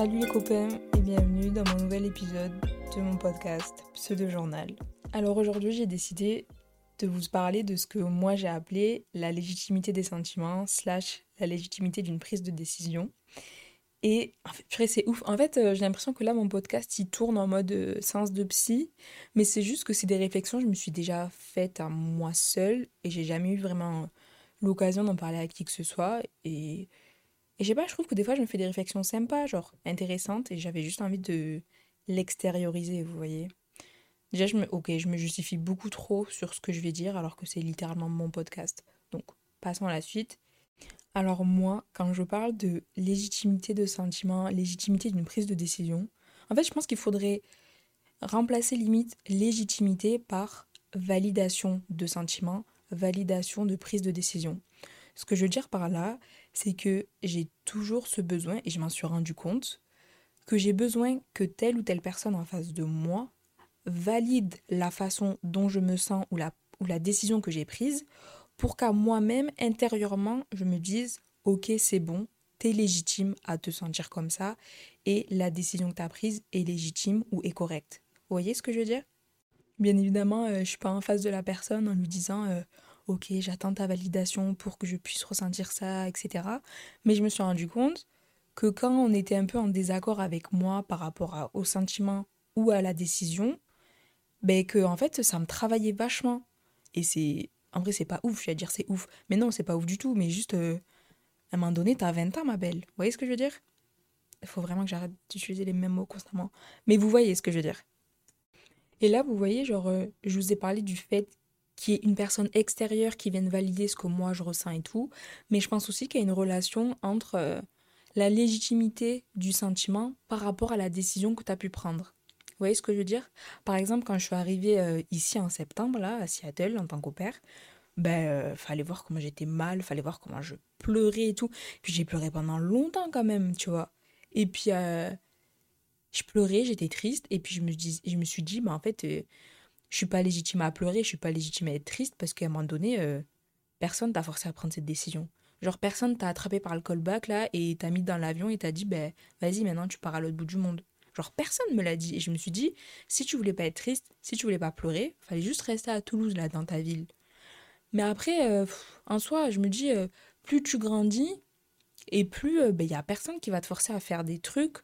Salut les copains et bienvenue dans mon nouvel épisode de mon podcast Pseudo Journal. Alors aujourd'hui j'ai décidé de vous parler de ce que moi j'ai appelé la légitimité des sentiments slash la légitimité d'une prise de décision. Et en fait, c'est ouf. En fait, euh, j'ai l'impression que là, mon podcast, il tourne en mode euh, sens de psy. Mais c'est juste que c'est des réflexions que je me suis déjà faites à moi seule. Et j'ai jamais eu vraiment l'occasion d'en parler à qui que ce soit. Et et je sais pas, je trouve que des fois, je me fais des réflexions sympas, genre intéressantes, et j'avais juste envie de l'extérioriser, vous voyez. Déjà, je me, ok, je me justifie beaucoup trop sur ce que je vais dire, alors que c'est littéralement mon podcast. Donc, passons à la suite. Alors moi, quand je parle de légitimité de sentiment, légitimité d'une prise de décision, en fait, je pense qu'il faudrait remplacer limite légitimité par validation de sentiment, validation de prise de décision. Ce que je veux dire par là, c'est que j'ai toujours ce besoin, et je m'en suis rendu compte, que j'ai besoin que telle ou telle personne en face de moi valide la façon dont je me sens ou la, ou la décision que j'ai prise pour qu'à moi-même, intérieurement, je me dise, ok, c'est bon, t'es légitime à te sentir comme ça, et la décision que t'as prise est légitime ou est correcte. Vous voyez ce que je veux dire? Bien évidemment, euh, je suis pas en face de la personne en lui disant euh, ok, j'attends ta validation pour que je puisse ressentir ça, etc. Mais je me suis rendu compte que quand on était un peu en désaccord avec moi par rapport au sentiment ou à la décision, ben que en fait ça me travaillait vachement. Et c'est en vrai c'est pas ouf, je vais dire c'est ouf, mais non c'est pas ouf du tout, mais juste euh, à un moment donné t'as 20 ans ma belle, vous voyez ce que je veux dire? Il faut vraiment que j'arrête d'utiliser les mêmes mots constamment, mais vous voyez ce que je veux dire. Et là vous voyez genre euh, je vous ai parlé du fait qui est une personne extérieure qui vienne valider ce que moi je ressens et tout. Mais je pense aussi qu'il y a une relation entre euh, la légitimité du sentiment par rapport à la décision que tu as pu prendre. Vous voyez ce que je veux dire? Par exemple, quand je suis arrivée euh, ici en septembre, là, à Seattle, en tant qu'opère, ben, euh, fallait voir comment j'étais mal, fallait voir comment je pleurais et tout. Puis j'ai pleuré pendant longtemps quand même, tu vois. Et puis, je pleurais, j'étais triste, et puis je me, dis, je me suis dit, ben, en fait, je suis pas légitime à pleurer, je suis pas légitime à être triste parce qu'à un moment donné, euh, personne t'a forcé à prendre cette décision. Genre, personne t'a attrapé par le callback là et t'a mis dans l'avion et t'a dit, ben, vas-y, maintenant tu pars à l'autre bout du monde. Genre, personne me l'a dit. Et je me suis dit, si tu voulais pas être triste, si tu voulais pas pleurer, fallait juste rester à Toulouse là, dans ta ville. Mais après, euh, en soi, je me dis, euh, plus tu grandis et plus il ben, y a personne qui va te forcer à faire des trucs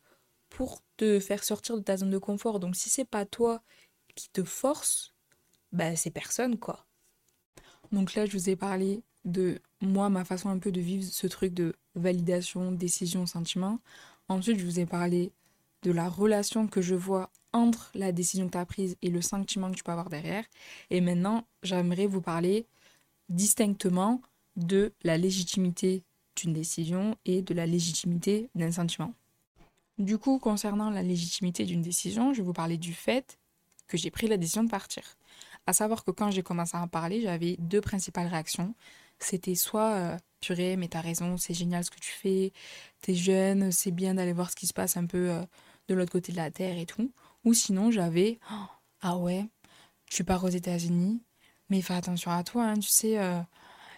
pour te faire sortir de ta zone de confort. Donc, si c'est pas toi qui te force, bah c'est personne quoi. Donc là, je vous ai parlé de moi, ma façon un peu de vivre ce truc de validation, décision, sentiment. Ensuite, je vous ai parlé de la relation que je vois entre la décision que tu as prise et le sentiment que tu peux avoir derrière. Et maintenant, j'aimerais vous parler distinctement de la légitimité d'une décision et de la légitimité d'un sentiment. Du coup, concernant la légitimité d'une décision, je vais vous parler du fait que j'ai pris la décision de partir. À savoir que quand j'ai commencé à en parler, j'avais deux principales réactions. C'était soit euh, purée, mais t'as raison, c'est génial ce que tu fais, t'es jeune, c'est bien d'aller voir ce qui se passe un peu euh, de l'autre côté de la terre et tout. Ou sinon, j'avais oh, ah ouais, tu pars aux États-Unis, mais fais attention à toi, hein, tu sais, euh,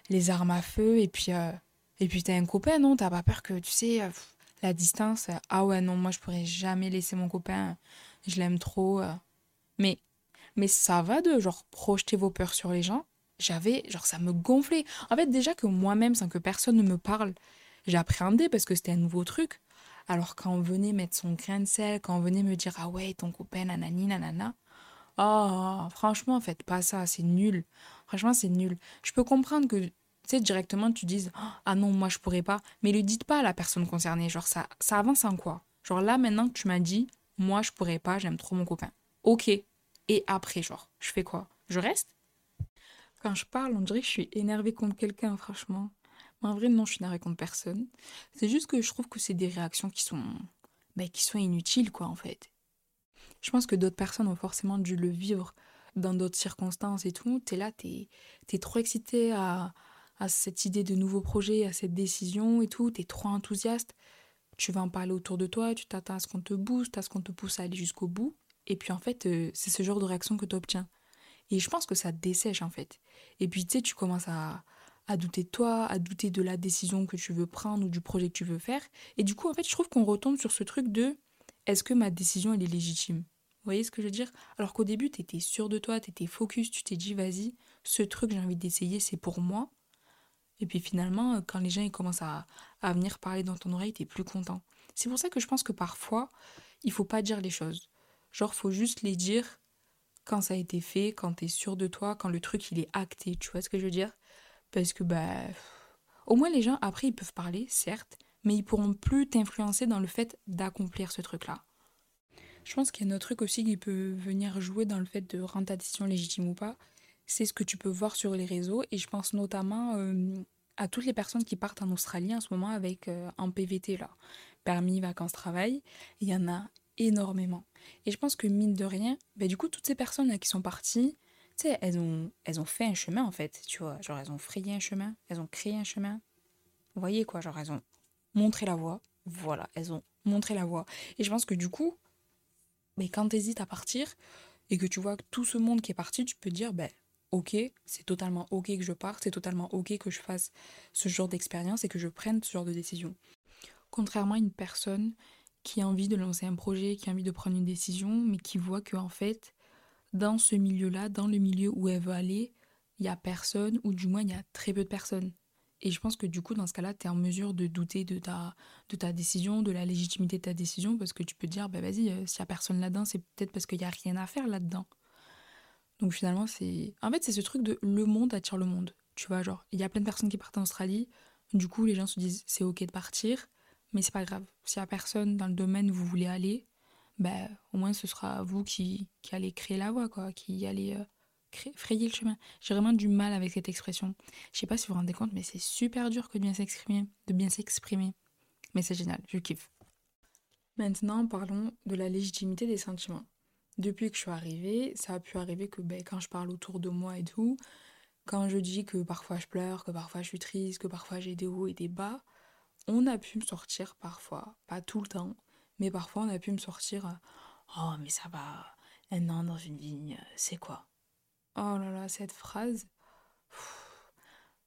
les armes à feu, et puis, et puis t'as un copain, non? T'as pas peur que, tu sais, la distance, ah ouais, non, moi je pourrais jamais laisser mon copain, je l'aime trop. Mais, mais ça va de genre projeter vos peurs sur les gens. J'avais, genre ça me gonflait. En fait, déjà que moi-même, sans que personne ne me parle, j'appréhendais parce que c'était un nouveau truc. Alors quand on venait mettre son grain de sel, quand on venait me dire ah ouais ton copain nanani nanana, oh franchement faites pas ça, c'est nul. Franchement c'est nul. Je peux comprendre que tu sais directement tu dises ah non moi je pourrais pas, mais le dites pas à la personne concernée. Genre ça ça avance en quoi? Genre là maintenant que tu m'as dit moi je pourrais pas, j'aime trop mon copain. Ok, et après, genre, je fais quoi? Je reste? Quand je parle, on dirait que je suis énervée contre quelqu'un, franchement. Mais en vrai, non, je suis énervée contre personne. C'est juste que je trouve que c'est des réactions qui sont, bah, qui sont inutiles, quoi, en fait. Je pense que d'autres personnes ont forcément dû le vivre dans d'autres circonstances et tout. T'es là, t'es es trop excité à, à cette idée de nouveau projet, à cette décision et tout. T'es trop enthousiaste. Tu vas en parler autour de toi, tu t'attends à ce qu'on te booste, à ce qu'on te pousse à aller jusqu'au bout. Et puis en fait, euh, c'est ce genre de réaction que tu obtiens. Et je pense que ça te dessèche en fait. Et puis tu sais, tu commences à, à douter de toi, à douter de la décision que tu veux prendre ou du projet que tu veux faire. Et du coup, en fait, je trouve qu'on retombe sur ce truc de est-ce que ma décision, elle est légitime? Vous voyez ce que je veux dire? Alors qu'au début, tu étais sûr de toi, tu étais focus, tu t'es dit, vas-y, ce truc, j'ai envie d'essayer, c'est pour moi. Et puis finalement, quand les gens ils commencent à, à venir parler dans ton oreille, t'es plus content. C'est pour ça que je pense que parfois, il faut pas dire les choses. Genre, faut juste les dire quand ça a été fait, quand t'es sûr de toi, quand le truc il est acté, tu vois ce que je veux dire? Parce que bah au moins les gens après ils peuvent parler, certes, mais ils pourront plus t'influencer dans le fait d'accomplir ce truc-là. Je pense qu'il y a un autre truc aussi qui peut venir jouer dans le fait de rendre ta décision légitime ou pas, c'est ce que tu peux voir sur les réseaux et je pense notamment euh, à toutes les personnes qui partent en Australie en ce moment avec euh, un PVT là, permis vacances travail, il y en a énormément. Et je pense que mine de rien, bah, du coup, toutes ces personnes-là qui sont parties, tu sais, elles ont, elles ont fait un chemin en fait, tu vois. Genre, elles ont frayé un chemin, elles ont créé un chemin. Vous voyez quoi, genre, elles ont montré la voie. Voilà, elles ont montré la voie. Et je pense que du coup, mais bah, quand tu hésites à partir et que tu vois tout ce monde qui est parti, tu peux dire, ben, ok, c'est totalement ok que je parte, c'est totalement ok que je fasse ce genre d'expérience et que je prenne ce genre de décision. Contrairement à une personne qui a envie de lancer un projet, qui a envie de prendre une décision, mais qui voit que en fait, dans ce milieu-là, dans le milieu où elle veut aller, il y a personne, ou du moins il y a très peu de personnes. Et je pense que du coup, dans ce cas-là, tu es en mesure de douter de ta, de ta décision, de la légitimité de ta décision, parce que tu peux te dire, bah vas-y, euh, s'il n'y a personne là-dedans, c'est peut-être parce qu'il n'y a rien à faire là-dedans. Donc finalement, c'est. En fait, c'est ce truc de le monde attire le monde. Tu vois, genre, il y a plein de personnes qui partent en Australie, du coup, les gens se disent, c'est ok de partir. Mais c'est pas grave. S'il y a personne dans le domaine où vous voulez aller, ben, au moins ce sera vous qui, qui allez créer la voie, quoi, qui allez euh, frayer le chemin. J'ai vraiment du mal avec cette expression. Je sais pas si vous vous rendez compte, mais c'est super dur de bien s'exprimer, de bien s'exprimer. Mais c'est génial, je kiffe. Maintenant, parlons de la légitimité des sentiments. Depuis que je suis arrivée, ça a pu arriver que ben, quand je parle autour de moi et tout, quand je dis que parfois je pleure, que parfois je suis triste, que parfois j'ai des hauts et des bas, on a pu me sortir parfois, pas tout le temps, mais parfois on a pu me sortir euh, Oh, mais ça va, un an dans une vigne, euh, c'est quoi? Oh là là, cette phrase.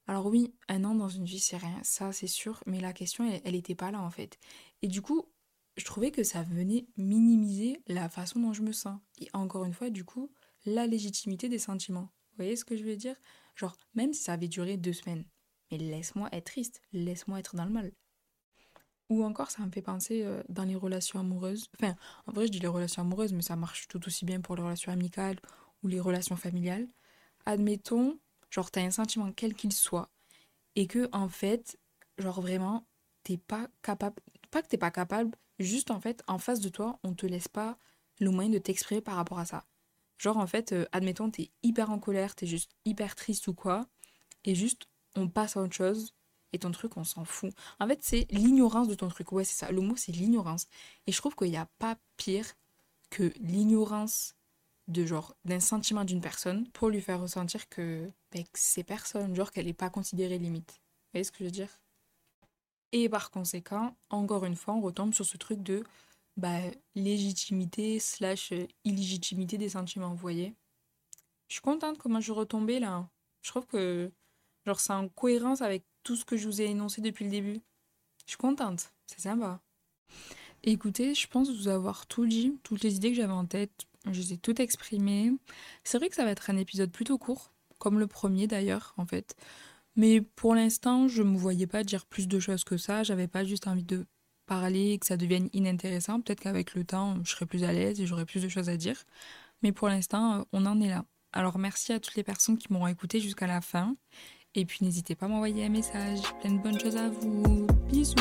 Alors oui, un an dans une vie, c'est rien, ça c'est sûr, mais la question, elle n'était pas là en fait. Et du coup, je trouvais que ça venait minimiser la façon dont je me sens. Et encore une fois, du coup, la légitimité des sentiments. Vous voyez ce que je veux dire? Genre, même si ça avait duré deux semaines, mais laisse-moi être triste, laisse-moi être dans le mal. Ou encore, ça me fait penser euh, dans les relations amoureuses. Enfin, en vrai, je dis les relations amoureuses, mais ça marche tout aussi bien pour les relations amicales ou les relations familiales. Admettons, genre, t'as un sentiment quel qu'il soit, et que, en fait, genre, vraiment, t'es pas capable. Pas que t'es pas capable, juste en fait, en face de toi, on te laisse pas le moyen de t'exprimer par rapport à ça. Genre, en fait, euh, admettons, t'es hyper en colère, t'es juste hyper triste ou quoi, et juste, on passe à autre chose et ton truc, on s'en fout. En fait, c'est l'ignorance de ton truc. Ouais, c'est ça. Le mot, c'est l'ignorance. Et je trouve qu'il n'y a pas pire que l'ignorance de genre d'un sentiment d'une personne pour lui faire ressentir que, ben, c'est personne, genre qu'elle n'est pas considérée limite. Vous voyez ce que je veux dire? Et par conséquent, encore une fois, on retombe sur ce truc de bah, légitimité slash illégitimité des sentiments, vous voyez? Je suis contente comment je suis retombée là. Je trouve que genre c'est en cohérence avec tout ce que je vous ai énoncé depuis le début. Je suis contente, c'est sympa. Écoutez, je pense vous avoir tout dit, toutes les idées que j'avais en tête, je les ai toutes exprimées. C'est vrai que ça va être un épisode plutôt court, comme le premier d'ailleurs, en fait. Mais pour l'instant, je ne me voyais pas dire plus de choses que ça. J'avais pas juste envie de parler, que ça devienne inintéressant. Peut-être qu'avec le temps, je serai plus à l'aise et j'aurai plus de choses à dire. Mais pour l'instant, on en est là. Alors merci à toutes les personnes qui m'auront écouté jusqu'à la fin. Et puis n'hésitez pas à m'envoyer un message. Plein de bonnes choses à vous. Bisous.